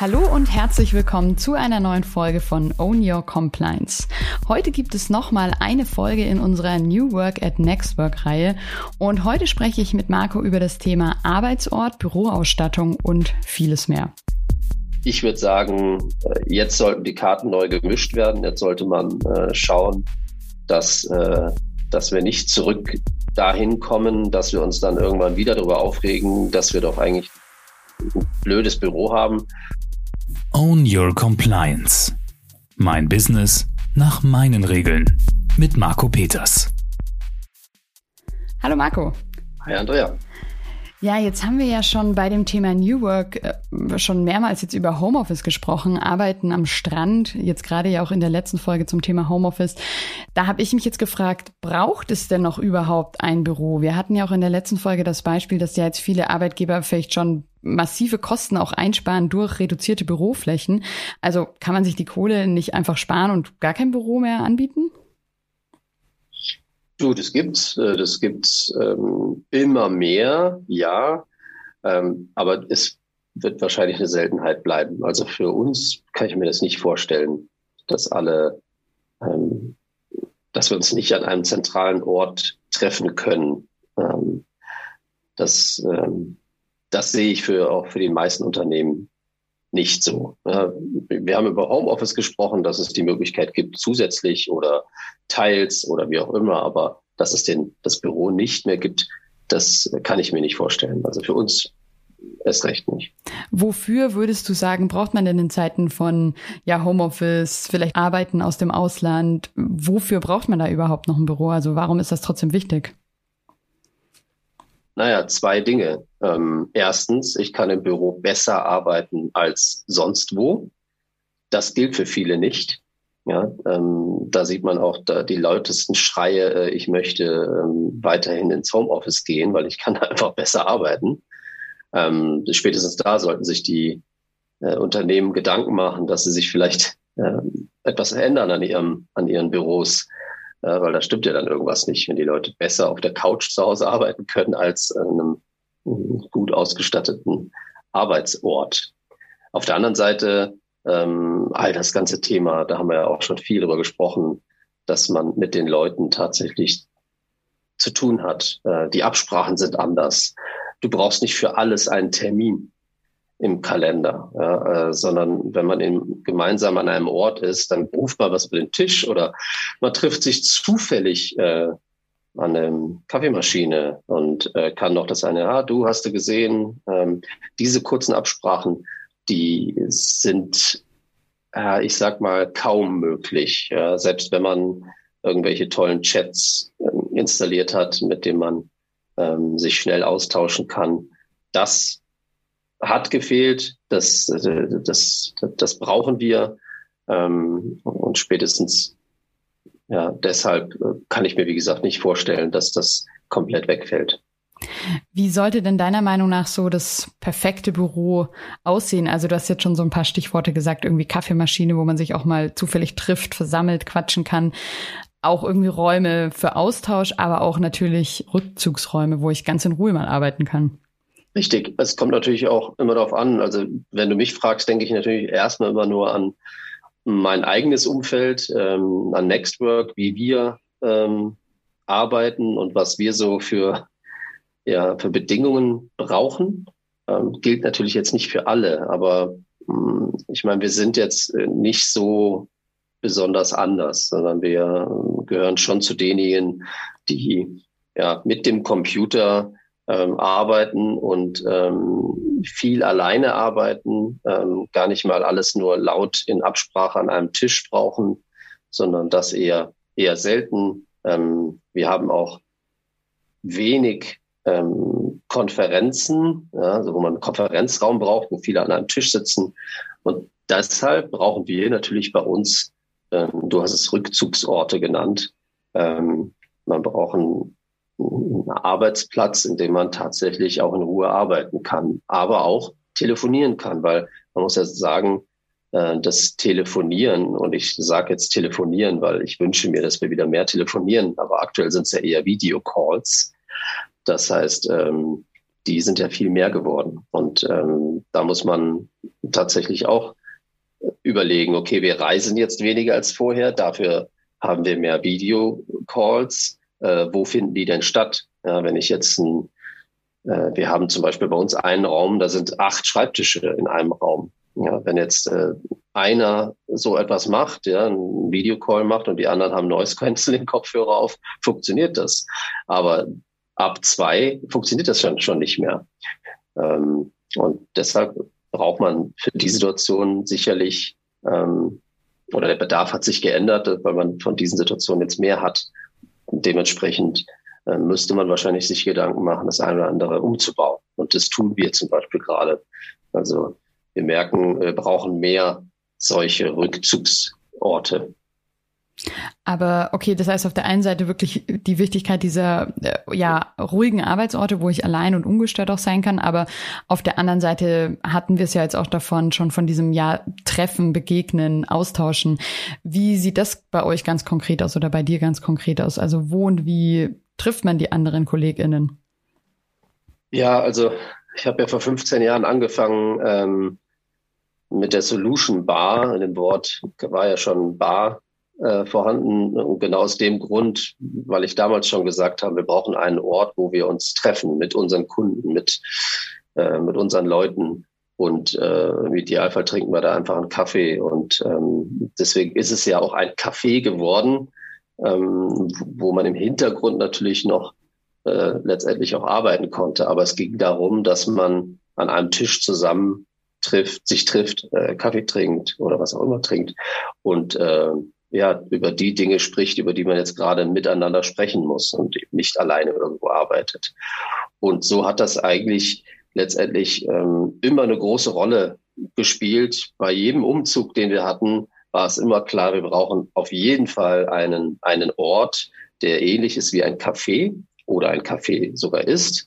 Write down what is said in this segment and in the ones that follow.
Hallo und herzlich willkommen zu einer neuen Folge von Own Your Compliance. Heute gibt es nochmal eine Folge in unserer New Work at Next Work Reihe und heute spreche ich mit Marco über das Thema Arbeitsort, Büroausstattung und vieles mehr. Ich würde sagen, äh, jetzt sollten die Karten neu gemischt werden. Jetzt sollte man äh, schauen, dass, äh, dass wir nicht zurück dahin kommen, dass wir uns dann irgendwann wieder darüber aufregen, dass wir doch eigentlich ein blödes Büro haben, Own Your Compliance. Mein Business nach meinen Regeln. Mit Marco Peters. Hallo Marco. Hi Andrea. Ja, jetzt haben wir ja schon bei dem Thema New Work äh, schon mehrmals jetzt über Homeoffice gesprochen, Arbeiten am Strand, jetzt gerade ja auch in der letzten Folge zum Thema Homeoffice. Da habe ich mich jetzt gefragt, braucht es denn noch überhaupt ein Büro? Wir hatten ja auch in der letzten Folge das Beispiel, dass ja jetzt viele Arbeitgeber vielleicht schon massive Kosten auch einsparen durch reduzierte Büroflächen. Also kann man sich die Kohle nicht einfach sparen und gar kein Büro mehr anbieten? Du, das gibt's, äh, das gibt's ähm, immer mehr, ja, ähm, aber es wird wahrscheinlich eine Seltenheit bleiben. Also für uns kann ich mir das nicht vorstellen, dass alle, ähm, dass wir uns nicht an einem zentralen Ort treffen können. Ähm, das, ähm, das sehe ich für auch für die meisten Unternehmen nicht so. Wir haben über Homeoffice gesprochen, dass es die Möglichkeit gibt, zusätzlich oder teils oder wie auch immer, aber dass es den, das Büro nicht mehr gibt, das kann ich mir nicht vorstellen. Also für uns erst recht nicht. Wofür würdest du sagen, braucht man denn in Zeiten von ja, Homeoffice, vielleicht Arbeiten aus dem Ausland? Wofür braucht man da überhaupt noch ein Büro? Also warum ist das trotzdem wichtig? Naja, zwei Dinge. Ähm, erstens, ich kann im Büro besser arbeiten als sonst wo. Das gilt für viele nicht. Ja, ähm, da sieht man auch da die lautesten Schreie, äh, ich möchte ähm, weiterhin ins Homeoffice gehen, weil ich kann einfach besser arbeiten. Ähm, spätestens da sollten sich die äh, Unternehmen Gedanken machen, dass sie sich vielleicht äh, etwas ändern an ihrem, an ihren Büros äh, weil da stimmt ja dann irgendwas nicht, wenn die Leute besser auf der Couch zu Hause arbeiten können als an einem gut ausgestatteten Arbeitsort. Auf der anderen Seite ähm, all das ganze Thema, da haben wir ja auch schon viel darüber gesprochen, dass man mit den Leuten tatsächlich zu tun hat. Äh, die Absprachen sind anders. Du brauchst nicht für alles einen Termin im Kalender, ja, äh, sondern wenn man in, gemeinsam an einem Ort ist, dann ruft man was über den Tisch oder man trifft sich zufällig äh, an der Kaffeemaschine und äh, kann noch das eine, ah, du hast du gesehen, ähm, diese kurzen Absprachen, die sind, äh, ich sag mal, kaum möglich. Ja, selbst wenn man irgendwelche tollen Chats äh, installiert hat, mit denen man ähm, sich schnell austauschen kann. Das hat gefehlt. Das, das, das brauchen wir. Ähm, und spätestens ja, deshalb kann ich mir, wie gesagt, nicht vorstellen, dass das komplett wegfällt. Wie sollte denn deiner Meinung nach so das perfekte Büro aussehen? Also du hast jetzt schon so ein paar Stichworte gesagt, irgendwie Kaffeemaschine, wo man sich auch mal zufällig trifft, versammelt, quatschen kann. Auch irgendwie Räume für Austausch, aber auch natürlich Rückzugsräume, wo ich ganz in Ruhe mal arbeiten kann. Richtig. Es kommt natürlich auch immer darauf an. Also wenn du mich fragst, denke ich natürlich erstmal immer nur an mein eigenes Umfeld, ähm, an Nextwork, wie wir ähm, arbeiten und was wir so für, ja, für Bedingungen brauchen. Ähm, gilt natürlich jetzt nicht für alle, aber ähm, ich meine, wir sind jetzt äh, nicht so besonders anders, sondern wir gehören schon zu denjenigen, die ja mit dem Computer ähm, arbeiten und ähm, viel alleine arbeiten, ähm, gar nicht mal alles nur laut in Absprache an einem Tisch brauchen, sondern das eher eher selten. Ähm, wir haben auch wenig ähm, Konferenzen, ja, also wo man einen Konferenzraum braucht, wo viele an einem Tisch sitzen. Und deshalb brauchen wir natürlich bei uns, ähm, du hast es Rückzugsorte genannt, man braucht einen einen Arbeitsplatz, in dem man tatsächlich auch in Ruhe arbeiten kann, aber auch telefonieren kann, weil man muss ja sagen, äh, das Telefonieren, und ich sage jetzt telefonieren, weil ich wünsche mir, dass wir wieder mehr telefonieren, aber aktuell sind es ja eher Videocalls. Das heißt, ähm, die sind ja viel mehr geworden. Und ähm, da muss man tatsächlich auch überlegen, okay, wir reisen jetzt weniger als vorher, dafür haben wir mehr Videocalls. Äh, wo finden die denn statt? Ja, wenn ich jetzt ein, äh, wir haben zum Beispiel bei uns einen Raum, da sind acht Schreibtische in einem Raum. Ja, wenn jetzt äh, einer so etwas macht, ja, ein Videocall macht und die anderen haben Noise Cancelling Kopfhörer auf, funktioniert das. Aber ab zwei funktioniert das schon, schon nicht mehr. Ähm, und deshalb braucht man für die Situation sicherlich, ähm, oder der Bedarf hat sich geändert, weil man von diesen Situationen jetzt mehr hat. Dementsprechend äh, müsste man wahrscheinlich sich Gedanken machen, das eine oder andere umzubauen. Und das tun wir zum Beispiel gerade. Also wir merken, wir brauchen mehr solche Rückzugsorte. Aber okay, das heißt auf der einen Seite wirklich die Wichtigkeit dieser äh, ja ruhigen Arbeitsorte, wo ich allein und ungestört auch sein kann. Aber auf der anderen Seite hatten wir es ja jetzt auch davon schon von diesem ja Treffen, Begegnen, Austauschen. Wie sieht das bei euch ganz konkret aus oder bei dir ganz konkret aus? Also wo und wie trifft man die anderen KollegInnen? Ja, also ich habe ja vor 15 Jahren angefangen ähm, mit der Solution Bar. In dem Wort war ja schon Bar äh, vorhanden. Und genau aus dem Grund, weil ich damals schon gesagt habe, wir brauchen einen Ort, wo wir uns treffen mit unseren Kunden, mit, äh, mit unseren Leuten. Und äh, im Idealfall trinken wir da einfach einen Kaffee. Und ähm, deswegen ist es ja auch ein Café geworden, ähm, wo man im Hintergrund natürlich noch äh, letztendlich auch arbeiten konnte. Aber es ging darum, dass man an einem Tisch zusammen trifft, sich trifft, äh, Kaffee trinkt oder was auch immer trinkt und äh, ja, über die Dinge spricht, über die man jetzt gerade miteinander sprechen muss und nicht alleine irgendwo arbeitet. Und so hat das eigentlich letztendlich ähm, immer eine große Rolle gespielt. Bei jedem Umzug, den wir hatten, war es immer klar, wir brauchen auf jeden Fall einen, einen Ort, der ähnlich ist wie ein Café oder ein Café sogar ist,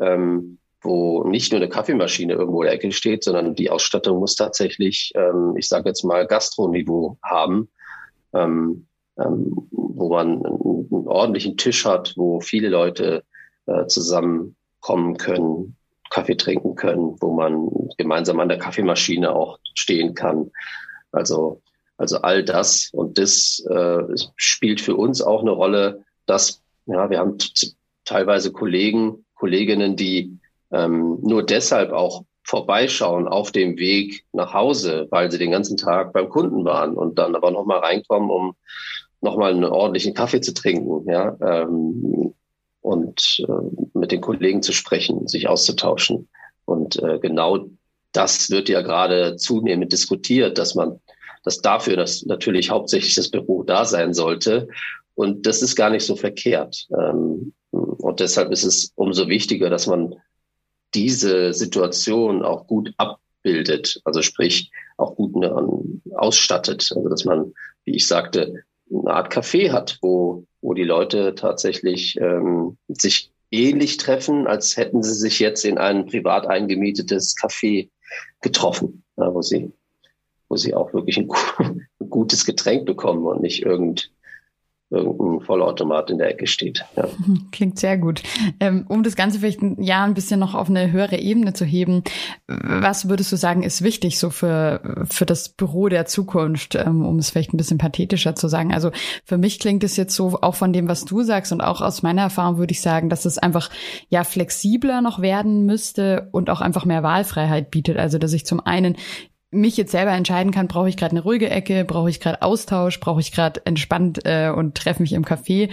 ähm, wo nicht nur eine Kaffeemaschine irgendwo in der Ecke steht, sondern die Ausstattung muss tatsächlich, ähm, ich sage jetzt mal, Gastroniveau haben ähm, ähm, wo man einen, einen, ordentlichen Tisch hat, wo viele Leute äh, zusammenkommen können, Kaffee trinken können, wo man gemeinsam an der Kaffeemaschine auch stehen kann. Also, also all das und das äh, spielt für uns auch eine Rolle, dass ja, wir haben teilweise Kollegen, Kolleginnen, die ähm, nur deshalb auch vorbeischauen auf dem Weg nach Hause, weil sie den ganzen Tag beim Kunden waren und dann aber nochmal reinkommen, um nochmal einen ordentlichen Kaffee zu trinken, ja, ähm, und äh, mit den Kollegen zu sprechen, sich auszutauschen. Und äh, genau das wird ja gerade zunehmend diskutiert, dass man, dass dafür, dass natürlich hauptsächlich das Büro da sein sollte. Und das ist gar nicht so verkehrt. Ähm, und deshalb ist es umso wichtiger, dass man diese Situation auch gut abbildet, also sprich auch gut ne, ausstattet, also dass man, wie ich sagte, eine Art Café hat, wo, wo die Leute tatsächlich ähm, sich ähnlich treffen, als hätten sie sich jetzt in ein privat eingemietetes Café getroffen, ja, wo sie, wo sie auch wirklich ein, ein gutes Getränk bekommen und nicht irgend irgendein Vollautomat in der Ecke steht. Ja. Klingt sehr gut. Ähm, um das Ganze vielleicht ein Jahr ein bisschen noch auf eine höhere Ebene zu heben, was würdest du sagen, ist wichtig so für, für das Büro der Zukunft, ähm, um es vielleicht ein bisschen pathetischer zu sagen? Also für mich klingt es jetzt so, auch von dem, was du sagst und auch aus meiner Erfahrung würde ich sagen, dass es einfach ja flexibler noch werden müsste und auch einfach mehr Wahlfreiheit bietet. Also dass ich zum einen mich jetzt selber entscheiden kann, brauche ich gerade eine ruhige Ecke, brauche ich gerade Austausch, brauche ich gerade entspannt äh, und treffe mich im Café,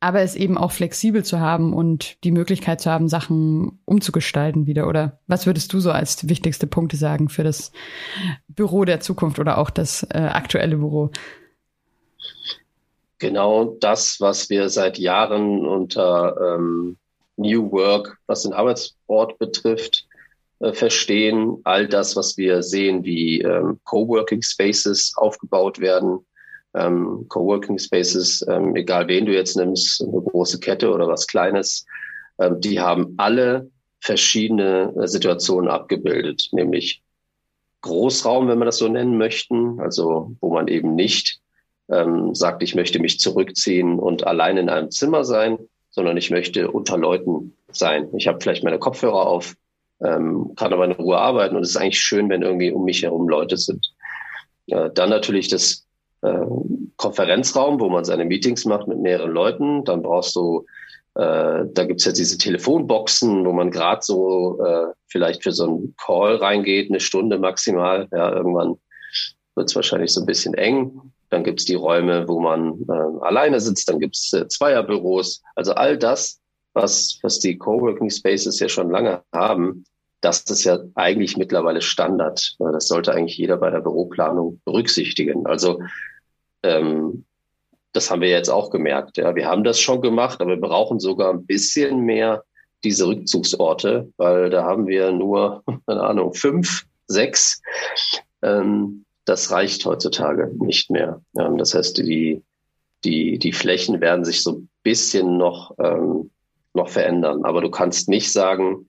aber es eben auch flexibel zu haben und die Möglichkeit zu haben, Sachen umzugestalten wieder. Oder was würdest du so als wichtigste Punkte sagen für das Büro der Zukunft oder auch das äh, aktuelle Büro? Genau das, was wir seit Jahren unter ähm, New Work, was den Arbeitsort betrifft, äh, verstehen. All das, was wir sehen, wie ähm, Coworking Spaces aufgebaut werden. Ähm, Coworking Spaces, ähm, egal wen du jetzt nimmst, eine große Kette oder was Kleines, ähm, die haben alle verschiedene äh, Situationen abgebildet, nämlich Großraum, wenn wir das so nennen möchten, also wo man eben nicht ähm, sagt, ich möchte mich zurückziehen und allein in einem Zimmer sein, sondern ich möchte unter Leuten sein. Ich habe vielleicht meine Kopfhörer auf, ähm, kann aber in Ruhe arbeiten und es ist eigentlich schön, wenn irgendwie um mich herum Leute sind. Äh, dann natürlich das äh, Konferenzraum, wo man seine Meetings macht mit mehreren Leuten. Dann brauchst du, äh, da gibt's ja diese Telefonboxen, wo man gerade so äh, vielleicht für so einen Call reingeht, eine Stunde maximal. Ja, irgendwann wird's wahrscheinlich so ein bisschen eng. Dann gibt's die Räume, wo man äh, alleine sitzt. Dann gibt's äh, Zweierbüros. Also all das, was, was die Coworking Spaces ja schon lange haben, das ist ja eigentlich mittlerweile Standard. Das sollte eigentlich jeder bei der Büroplanung berücksichtigen. Also ähm, das haben wir jetzt auch gemerkt. Ja, wir haben das schon gemacht, aber wir brauchen sogar ein bisschen mehr diese Rückzugsorte, weil da haben wir nur, keine Ahnung, fünf, sechs. Ähm, das reicht heutzutage nicht mehr. Ähm, das heißt, die, die, die Flächen werden sich so ein bisschen noch, ähm, noch verändern. Aber du kannst nicht sagen,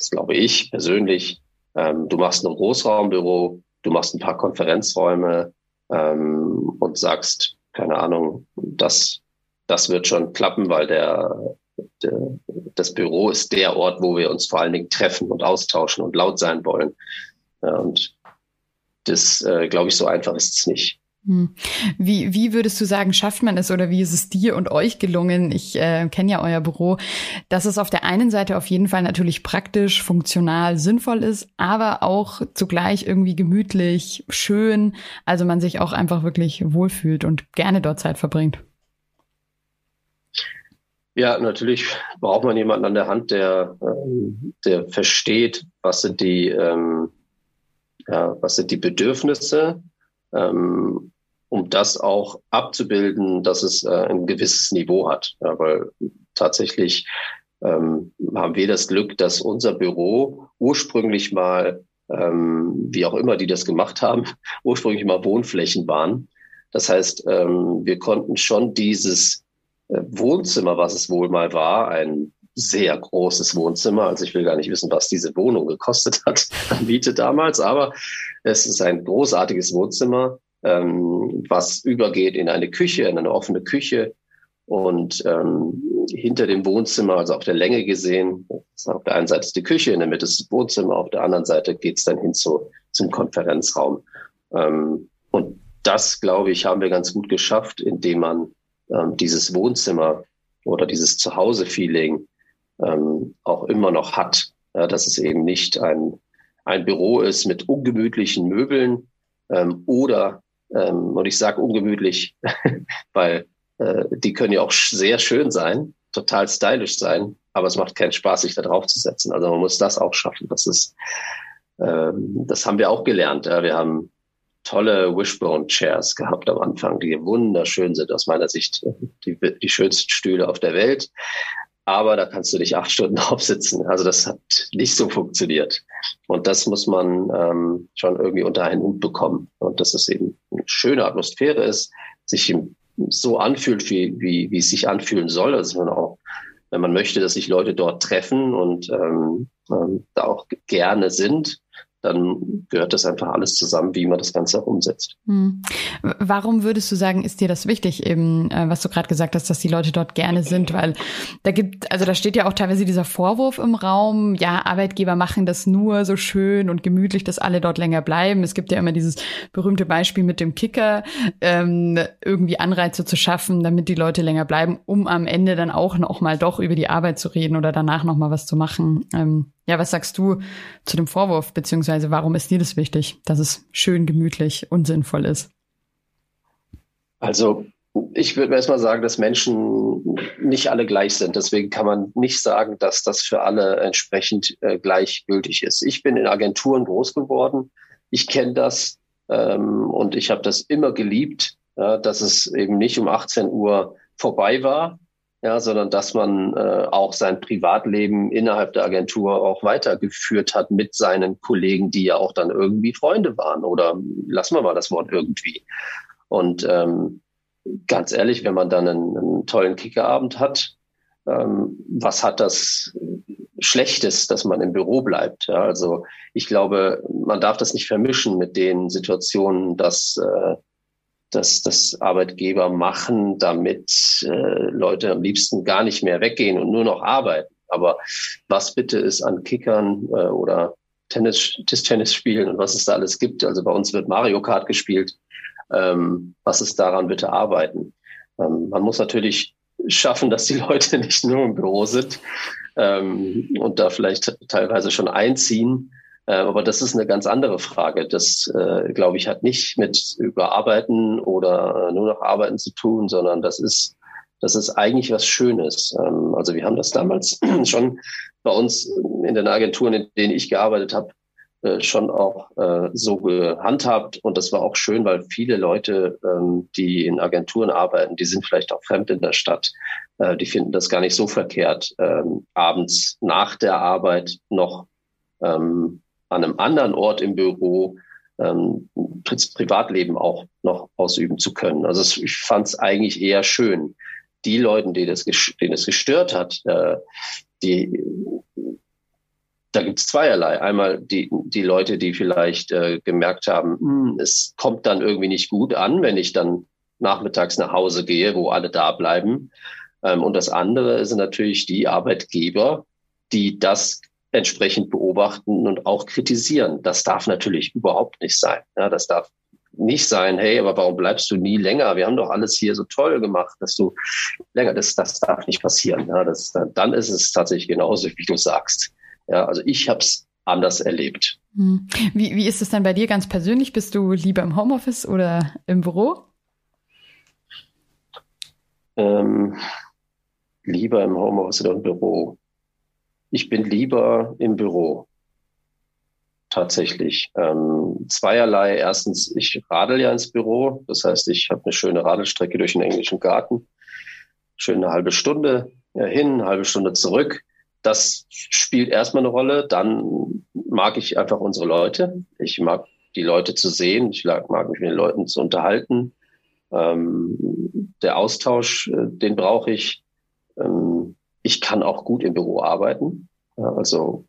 das glaube ich persönlich, ähm, du machst ein Großraumbüro, du machst ein paar Konferenzräume ähm, und sagst, keine Ahnung, das, das wird schon klappen, weil der, der, das Büro ist der Ort, wo wir uns vor allen Dingen treffen und austauschen und laut sein wollen. Ja, und das, äh, glaube ich, so einfach ist es nicht. Hm. Wie, wie würdest du sagen, schafft man es oder wie ist es dir und euch gelungen? Ich äh, kenne ja euer Büro, dass es auf der einen Seite auf jeden Fall natürlich praktisch, funktional, sinnvoll ist, aber auch zugleich irgendwie gemütlich, schön, also man sich auch einfach wirklich wohlfühlt und gerne dort Zeit verbringt. Ja, natürlich braucht man jemanden an der Hand, der, ähm, der versteht, was sind die, ähm, ja, was sind die Bedürfnisse ähm, um das auch abzubilden, dass es äh, ein gewisses Niveau hat. Ja, weil tatsächlich ähm, haben wir das Glück, dass unser Büro ursprünglich mal, ähm, wie auch immer die das gemacht haben, ursprünglich mal Wohnflächen waren. Das heißt, ähm, wir konnten schon dieses äh, Wohnzimmer, was es wohl mal war, ein sehr großes Wohnzimmer. Also ich will gar nicht wissen, was diese Wohnung gekostet hat an Miete damals, aber es ist ein großartiges Wohnzimmer, ähm, was übergeht in eine Küche, in eine offene Küche. Und ähm, hinter dem Wohnzimmer, also auf der Länge gesehen, auf der einen Seite ist die Küche, in der Mitte ist das Wohnzimmer, auf der anderen Seite geht es dann hin zu, zum Konferenzraum. Ähm, und das, glaube ich, haben wir ganz gut geschafft, indem man ähm, dieses Wohnzimmer oder dieses Zuhause-Feeling ähm, auch immer noch hat. Ja, dass es eben nicht ein, ein Büro ist mit ungemütlichen Möbeln ähm, oder, ähm, und ich sage ungemütlich, weil äh, die können ja auch sehr schön sein, total stylisch sein, aber es macht keinen Spaß, sich da drauf zu setzen. Also man muss das auch schaffen. Das ist, ähm, das haben wir auch gelernt. Ja. Wir haben tolle Wishbone Chairs gehabt am Anfang, die wunderschön sind aus meiner Sicht, die, die schönsten Stühle auf der Welt aber da kannst du dich acht Stunden aufsitzen. Also das hat nicht so funktioniert. Und das muss man ähm, schon irgendwie unter einen Hut bekommen. Und dass es eben eine schöne Atmosphäre ist, sich so anfühlt, wie, wie, wie es sich anfühlen soll. Also man auch, wenn man möchte, dass sich Leute dort treffen und ähm, ähm, da auch gerne sind, dann gehört das einfach alles zusammen, wie man das Ganze auch umsetzt. Hm. Warum würdest du sagen, ist dir das wichtig, eben, äh, was du gerade gesagt hast, dass die Leute dort gerne sind? Weil da gibt, also da steht ja auch teilweise dieser Vorwurf im Raum, ja, Arbeitgeber machen das nur so schön und gemütlich, dass alle dort länger bleiben. Es gibt ja immer dieses berühmte Beispiel mit dem Kicker, ähm, irgendwie Anreize zu schaffen, damit die Leute länger bleiben, um am Ende dann auch noch mal doch über die Arbeit zu reden oder danach noch mal was zu machen. Ähm, ja, was sagst du zu dem Vorwurf, beziehungsweise warum ist dir das wichtig, dass es schön, gemütlich und sinnvoll ist? Also ich würde erstmal sagen, dass Menschen nicht alle gleich sind. Deswegen kann man nicht sagen, dass das für alle entsprechend äh, gleichgültig ist. Ich bin in Agenturen groß geworden. Ich kenne das ähm, und ich habe das immer geliebt, ja, dass es eben nicht um 18 Uhr vorbei war, ja, sondern dass man äh, auch sein Privatleben innerhalb der Agentur auch weitergeführt hat mit seinen Kollegen, die ja auch dann irgendwie Freunde waren oder lassen wir mal das Wort irgendwie. Und ähm, ganz ehrlich, wenn man dann einen, einen tollen Kickerabend hat, ähm, was hat das Schlechtes, dass man im Büro bleibt? Ja, also ich glaube, man darf das nicht vermischen mit den Situationen, dass äh, dass das Arbeitgeber machen, damit äh, Leute am liebsten gar nicht mehr weggehen und nur noch arbeiten. Aber was bitte ist an Kickern äh, oder Tennis, Tischtennis spielen und was es da alles gibt. Also bei uns wird Mario Kart gespielt. Ähm, was ist daran bitte arbeiten? Ähm, man muss natürlich schaffen, dass die Leute nicht nur im Büro sind ähm, und da vielleicht teilweise schon einziehen. Äh, aber das ist eine ganz andere Frage. Das, äh, glaube ich, hat nicht mit Überarbeiten oder äh, nur noch Arbeiten zu tun, sondern das ist, das ist eigentlich was Schönes. Ähm, also wir haben das damals schon bei uns in den Agenturen, in denen ich gearbeitet habe, schon auch so gehandhabt. Und das war auch schön, weil viele Leute, ähm, die in Agenturen arbeiten, die sind vielleicht auch fremd in der Stadt. Die finden das gar nicht so verkehrt, ähm, abends nach der Arbeit noch an einem anderen Ort im Büro ähm, Privatleben auch noch ausüben zu können. Also es, ich fand es eigentlich eher schön. Die Leute, denen es gestört hat, äh, die da gibt es zweierlei. Einmal die, die Leute, die vielleicht äh, gemerkt haben, hm, es kommt dann irgendwie nicht gut an, wenn ich dann nachmittags nach Hause gehe, wo alle da bleiben. Ähm, und das andere sind natürlich die Arbeitgeber, die das entsprechend beobachten und auch kritisieren. Das darf natürlich überhaupt nicht sein. Ja, das darf nicht sein, hey, aber warum bleibst du nie länger? Wir haben doch alles hier so toll gemacht, dass du länger, das, das darf nicht passieren. Ja, das, dann ist es tatsächlich genauso, wie du sagst. Ja, also ich habe es anders erlebt. Hm. Wie, wie ist es denn bei dir ganz persönlich? Bist du lieber im Homeoffice oder im Büro? Ähm, lieber im Homeoffice oder im Büro. Ich bin lieber im Büro. Tatsächlich. Ähm, zweierlei. Erstens, ich radel ja ins Büro. Das heißt, ich habe eine schöne Radelstrecke durch den englischen Garten. Schöne halbe Stunde hin, eine halbe Stunde zurück das spielt erstmal eine Rolle. Dann mag ich einfach unsere Leute. Ich mag die Leute zu sehen. Ich mag mich mit den Leuten zu unterhalten. Ähm, der Austausch, äh, den brauche ich. Ich kann auch gut im Büro arbeiten. Also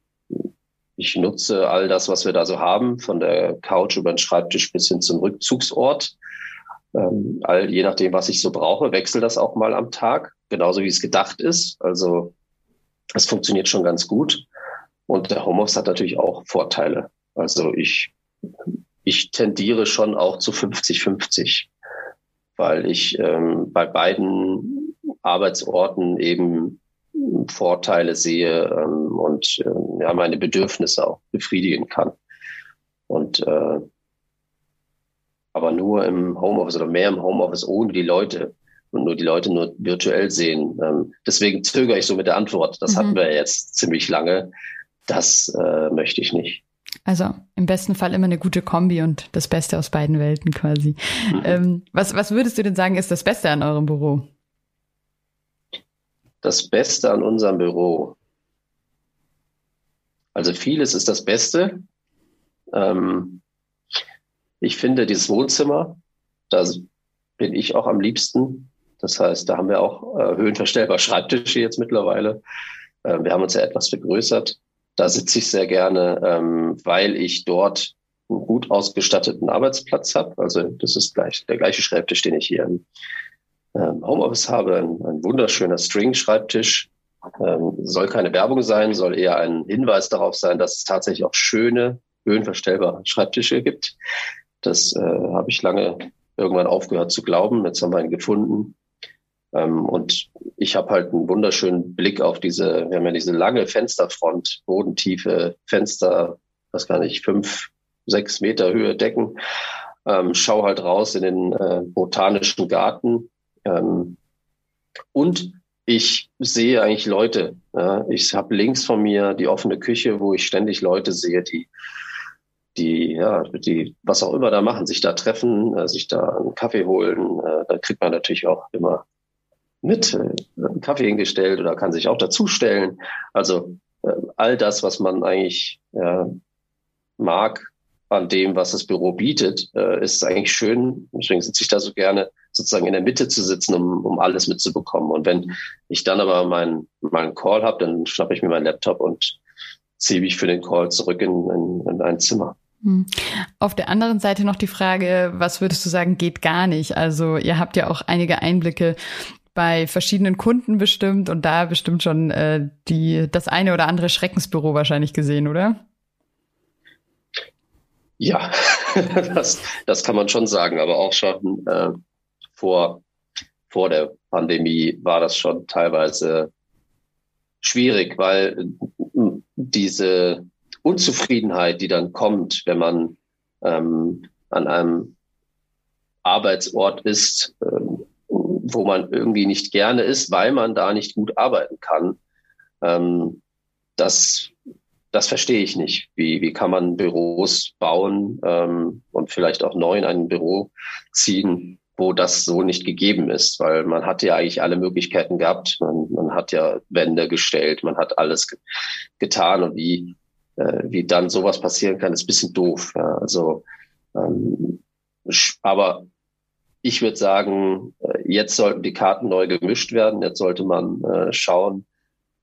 ich nutze all das, was wir da so haben, von der Couch über den Schreibtisch bis hin zum Rückzugsort. Ähm, all, je nachdem, was ich so brauche, wechsle das auch mal am Tag, genauso wie es gedacht ist. Also es funktioniert schon ganz gut. Und der Homeoffice hat natürlich auch Vorteile. Also ich, ich tendiere schon auch zu 50-50, weil ich ähm, bei beiden Arbeitsorten eben Vorteile sehe ähm, und äh, ja, meine Bedürfnisse auch befriedigen kann. Und äh, aber nur im Homeoffice oder mehr im Homeoffice ohne die Leute und nur die Leute nur virtuell sehen. Ähm, deswegen zögere ich so mit der Antwort. Das mhm. hatten wir jetzt ziemlich lange. Das äh, möchte ich nicht. Also im besten Fall immer eine gute Kombi und das Beste aus beiden Welten quasi. Mhm. Ähm, was, was würdest du denn sagen, ist das Beste an eurem Büro? Das Beste an unserem Büro. Also vieles ist das Beste. Ähm, ich finde dieses Wohnzimmer, da bin ich auch am liebsten. Das heißt, da haben wir auch äh, höhenverstellbar Schreibtische jetzt mittlerweile. Äh, wir haben uns ja etwas vergrößert. Da sitze ich sehr gerne, ähm, weil ich dort einen gut ausgestatteten Arbeitsplatz habe. Also das ist gleich der gleiche Schreibtisch, den ich hier ähm, Homeoffice habe. Ein, ein wunderschöner String-Schreibtisch. Ähm, soll keine Werbung sein, soll eher ein Hinweis darauf sein, dass es tatsächlich auch schöne, höhenverstellbare Schreibtische gibt. Das äh, habe ich lange irgendwann aufgehört zu glauben. Jetzt haben wir ihn gefunden. Ähm, und ich habe halt einen wunderschönen Blick auf diese, wir haben ja diese lange Fensterfront, bodentiefe Fenster, was kann ich, fünf, sechs Meter Höhe Decken. Ähm, schau halt raus in den äh, botanischen Garten. Ähm, und ich sehe eigentlich Leute. Ja. Ich habe links von mir die offene Küche, wo ich ständig Leute sehe, die die, ja, die, was auch immer da machen, sich da treffen, äh, sich da einen Kaffee holen, äh, da kriegt man natürlich auch immer mit äh, einen Kaffee hingestellt oder kann sich auch dazustellen. Also äh, all das, was man eigentlich mag an dem, was das Büro bietet, äh, ist eigentlich schön. Deswegen sitze ich da so gerne, sozusagen in der Mitte zu sitzen, um, um alles mitzubekommen. Und wenn ich dann aber meinen meinen Call habe, dann schnappe ich mir meinen Laptop und ziehe mich für den Call zurück in, in, in ein Zimmer. Hm. Auf der anderen Seite noch die Frage, was würdest du sagen, geht gar nicht? Also ihr habt ja auch einige Einblicke bei verschiedenen Kunden bestimmt und da bestimmt schon äh, die, das eine oder andere Schreckensbüro wahrscheinlich gesehen, oder? Ja, das, das kann man schon sagen, aber auch schon äh, vor, vor der Pandemie war das schon teilweise schwierig, weil diese Unzufriedenheit, die dann kommt, wenn man ähm, an einem Arbeitsort ist, ähm, wo man irgendwie nicht gerne ist, weil man da nicht gut arbeiten kann. Ähm, das, das verstehe ich nicht. Wie, wie kann man Büros bauen ähm, und vielleicht auch neu in ein Büro ziehen, wo das so nicht gegeben ist, weil man hat ja eigentlich alle Möglichkeiten gehabt. Man, man hat ja Wände gestellt, man hat alles ge getan und wie, äh, wie dann sowas passieren kann, ist ein bisschen doof. Ja. Also, ähm, aber ich würde sagen, äh, jetzt sollten die Karten neu gemischt werden. Jetzt sollte man äh, schauen,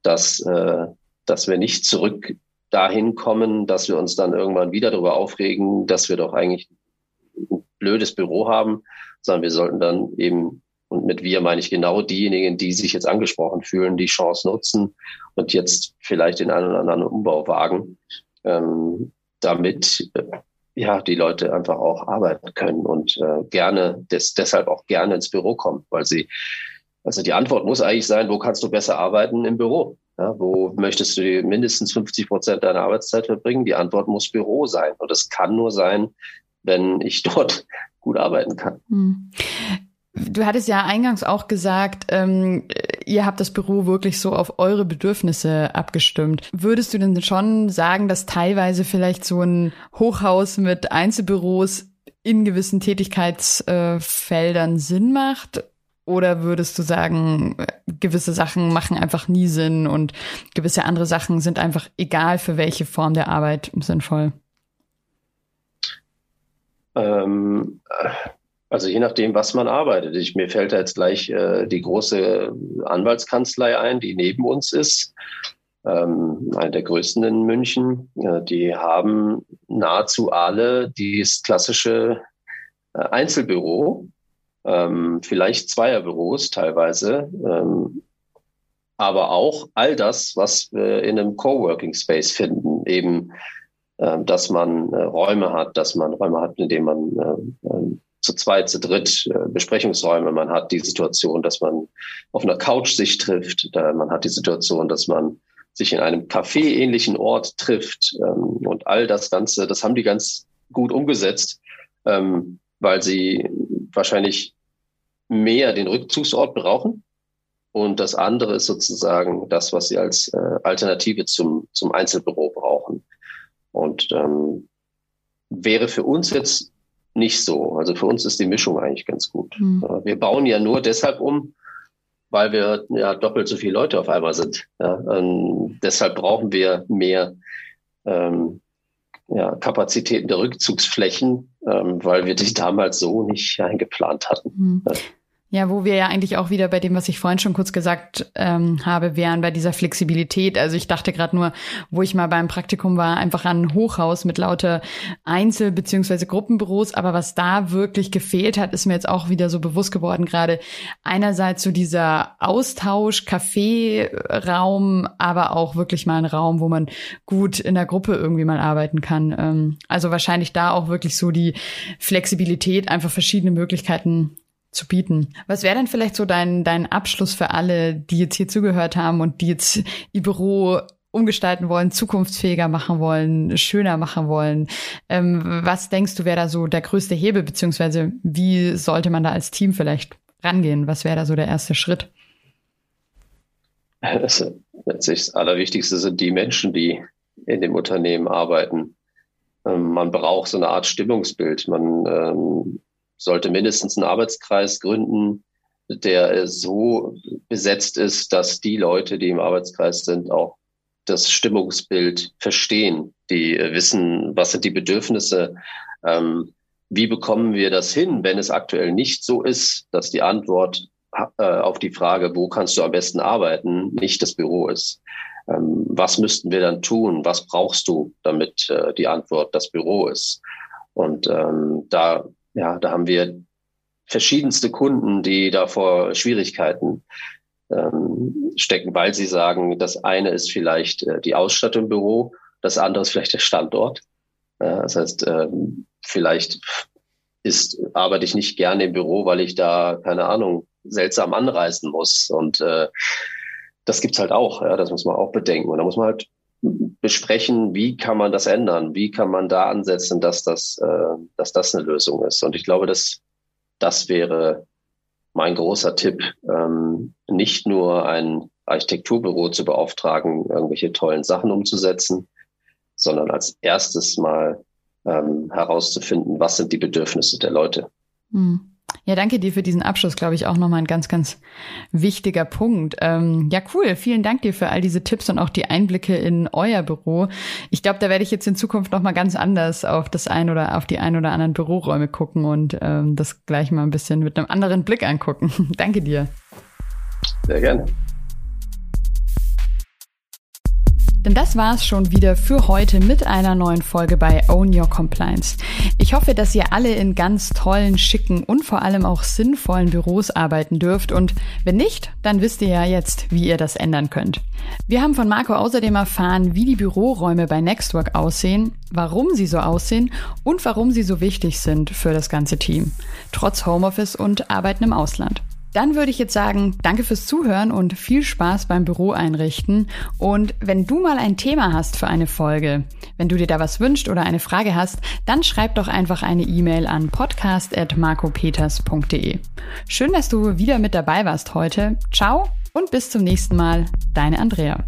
dass, äh, dass wir nicht zurück dahin kommen, dass wir uns dann irgendwann wieder darüber aufregen, dass wir doch eigentlich ein blödes Büro haben, sondern wir sollten dann eben, und mit wir meine ich genau diejenigen, die sich jetzt angesprochen fühlen, die Chance nutzen und jetzt vielleicht den einen oder anderen Umbau wagen, ähm, damit äh, ja, die Leute einfach auch arbeiten können und äh, gerne, des, deshalb auch gerne ins Büro kommen, weil sie, also die Antwort muss eigentlich sein, wo kannst du besser arbeiten im Büro? Ja, wo möchtest du mindestens 50 Prozent deiner Arbeitszeit verbringen? Die Antwort muss Büro sein. Und es kann nur sein, wenn ich dort gut arbeiten kann. Hm. Du hattest ja eingangs auch gesagt, ähm, ihr habt das Büro wirklich so auf eure Bedürfnisse abgestimmt. Würdest du denn schon sagen, dass teilweise vielleicht so ein Hochhaus mit Einzelbüros in gewissen Tätigkeitsfeldern Sinn macht? Oder würdest du sagen, gewisse Sachen machen einfach nie Sinn und gewisse andere Sachen sind einfach egal für welche Form der Arbeit sinnvoll? Ähm, also je nachdem, was man arbeitet. Ich, mir fällt da jetzt gleich äh, die große Anwaltskanzlei ein, die neben uns ist, ähm, eine der größten in München. Äh, die haben nahezu alle dieses klassische äh, Einzelbüro, ähm, vielleicht Zweierbüros teilweise, ähm, aber auch all das, was wir in einem Coworking Space finden, eben äh, dass man äh, Räume hat, dass man Räume hat, in denen man äh, ähm, zu zweit, zu dritt äh, Besprechungsräume. Man hat die Situation, dass man auf einer Couch sich trifft. man hat die Situation, dass man sich in einem Café-ähnlichen Ort trifft. Ähm, und all das Ganze, das haben die ganz gut umgesetzt, ähm, weil sie wahrscheinlich mehr den Rückzugsort brauchen. Und das andere ist sozusagen das, was sie als Alternative zum, zum Einzelbüro brauchen. Und ähm, wäre für uns jetzt nicht so. Also für uns ist die Mischung eigentlich ganz gut. Mhm. Wir bauen ja nur deshalb um, weil wir ja doppelt so viele Leute auf einmal sind. Ja, ähm, deshalb brauchen wir mehr ähm, ja, Kapazitäten der Rückzugsflächen, ähm, weil wir die damals so nicht eingeplant hatten. Mhm. Ja, wo wir ja eigentlich auch wieder bei dem, was ich vorhin schon kurz gesagt ähm, habe, wären bei dieser Flexibilität. Also ich dachte gerade nur, wo ich mal beim Praktikum war, einfach an ein Hochhaus mit lauter Einzel- beziehungsweise Gruppenbüros. Aber was da wirklich gefehlt hat, ist mir jetzt auch wieder so bewusst geworden gerade. Einerseits so dieser Austausch, Kaffeeraum, aber auch wirklich mal ein Raum, wo man gut in der Gruppe irgendwie mal arbeiten kann. Ähm, also wahrscheinlich da auch wirklich so die Flexibilität, einfach verschiedene Möglichkeiten zu bieten. Was wäre denn vielleicht so dein, dein Abschluss für alle, die jetzt hier zugehört haben und die jetzt ihr Büro umgestalten wollen, zukunftsfähiger machen wollen, schöner machen wollen? Ähm, was denkst du, wäre da so der größte Hebel, beziehungsweise wie sollte man da als Team vielleicht rangehen? Was wäre da so der erste Schritt? Das, das Allerwichtigste sind die Menschen, die in dem Unternehmen arbeiten. Ähm, man braucht so eine Art Stimmungsbild. Man ähm, sollte mindestens einen Arbeitskreis gründen, der so besetzt ist, dass die Leute, die im Arbeitskreis sind, auch das Stimmungsbild verstehen, die wissen, was sind die Bedürfnisse, ähm, wie bekommen wir das hin, wenn es aktuell nicht so ist, dass die Antwort äh, auf die Frage, wo kannst du am besten arbeiten, nicht das Büro ist. Ähm, was müssten wir dann tun? Was brauchst du, damit äh, die Antwort das Büro ist? Und ähm, da ja, da haben wir verschiedenste Kunden, die da vor Schwierigkeiten ähm, stecken, weil sie sagen, das eine ist vielleicht äh, die Ausstattung im Büro, das andere ist vielleicht der Standort. Äh, das heißt, ähm, vielleicht ist, arbeite ich nicht gerne im Büro, weil ich da, keine Ahnung, seltsam anreisen muss. Und äh, das gibt's halt auch, ja, das muss man auch bedenken. Und da muss man halt besprechen, wie kann man das ändern, wie kann man da ansetzen, dass das, äh, dass das eine Lösung ist. Und ich glaube, dass das wäre mein großer Tipp, ähm, nicht nur ein Architekturbüro zu beauftragen, irgendwelche tollen Sachen umzusetzen, sondern als erstes mal ähm, herauszufinden, was sind die Bedürfnisse der Leute. Hm. Ja, danke dir für diesen Abschluss, glaube ich, auch nochmal ein ganz, ganz wichtiger Punkt. Ähm, ja, cool. Vielen Dank dir für all diese Tipps und auch die Einblicke in euer Büro. Ich glaube, da werde ich jetzt in Zukunft nochmal ganz anders auf das ein oder auf die ein oder anderen Büroräume gucken und ähm, das gleich mal ein bisschen mit einem anderen Blick angucken. danke dir. Sehr gerne. Denn das war's schon wieder für heute mit einer neuen Folge bei Own Your Compliance. Ich hoffe, dass ihr alle in ganz tollen, schicken und vor allem auch sinnvollen Büros arbeiten dürft und wenn nicht, dann wisst ihr ja jetzt, wie ihr das ändern könnt. Wir haben von Marco außerdem erfahren, wie die Büroräume bei Nextwork aussehen, warum sie so aussehen und warum sie so wichtig sind für das ganze Team, trotz Homeoffice und Arbeiten im Ausland. Dann würde ich jetzt sagen, danke fürs Zuhören und viel Spaß beim Büro einrichten. Und wenn du mal ein Thema hast für eine Folge, wenn du dir da was wünscht oder eine Frage hast, dann schreib doch einfach eine E-Mail an podcast.marcopeters.de. Schön, dass du wieder mit dabei warst heute. Ciao und bis zum nächsten Mal. Deine Andrea.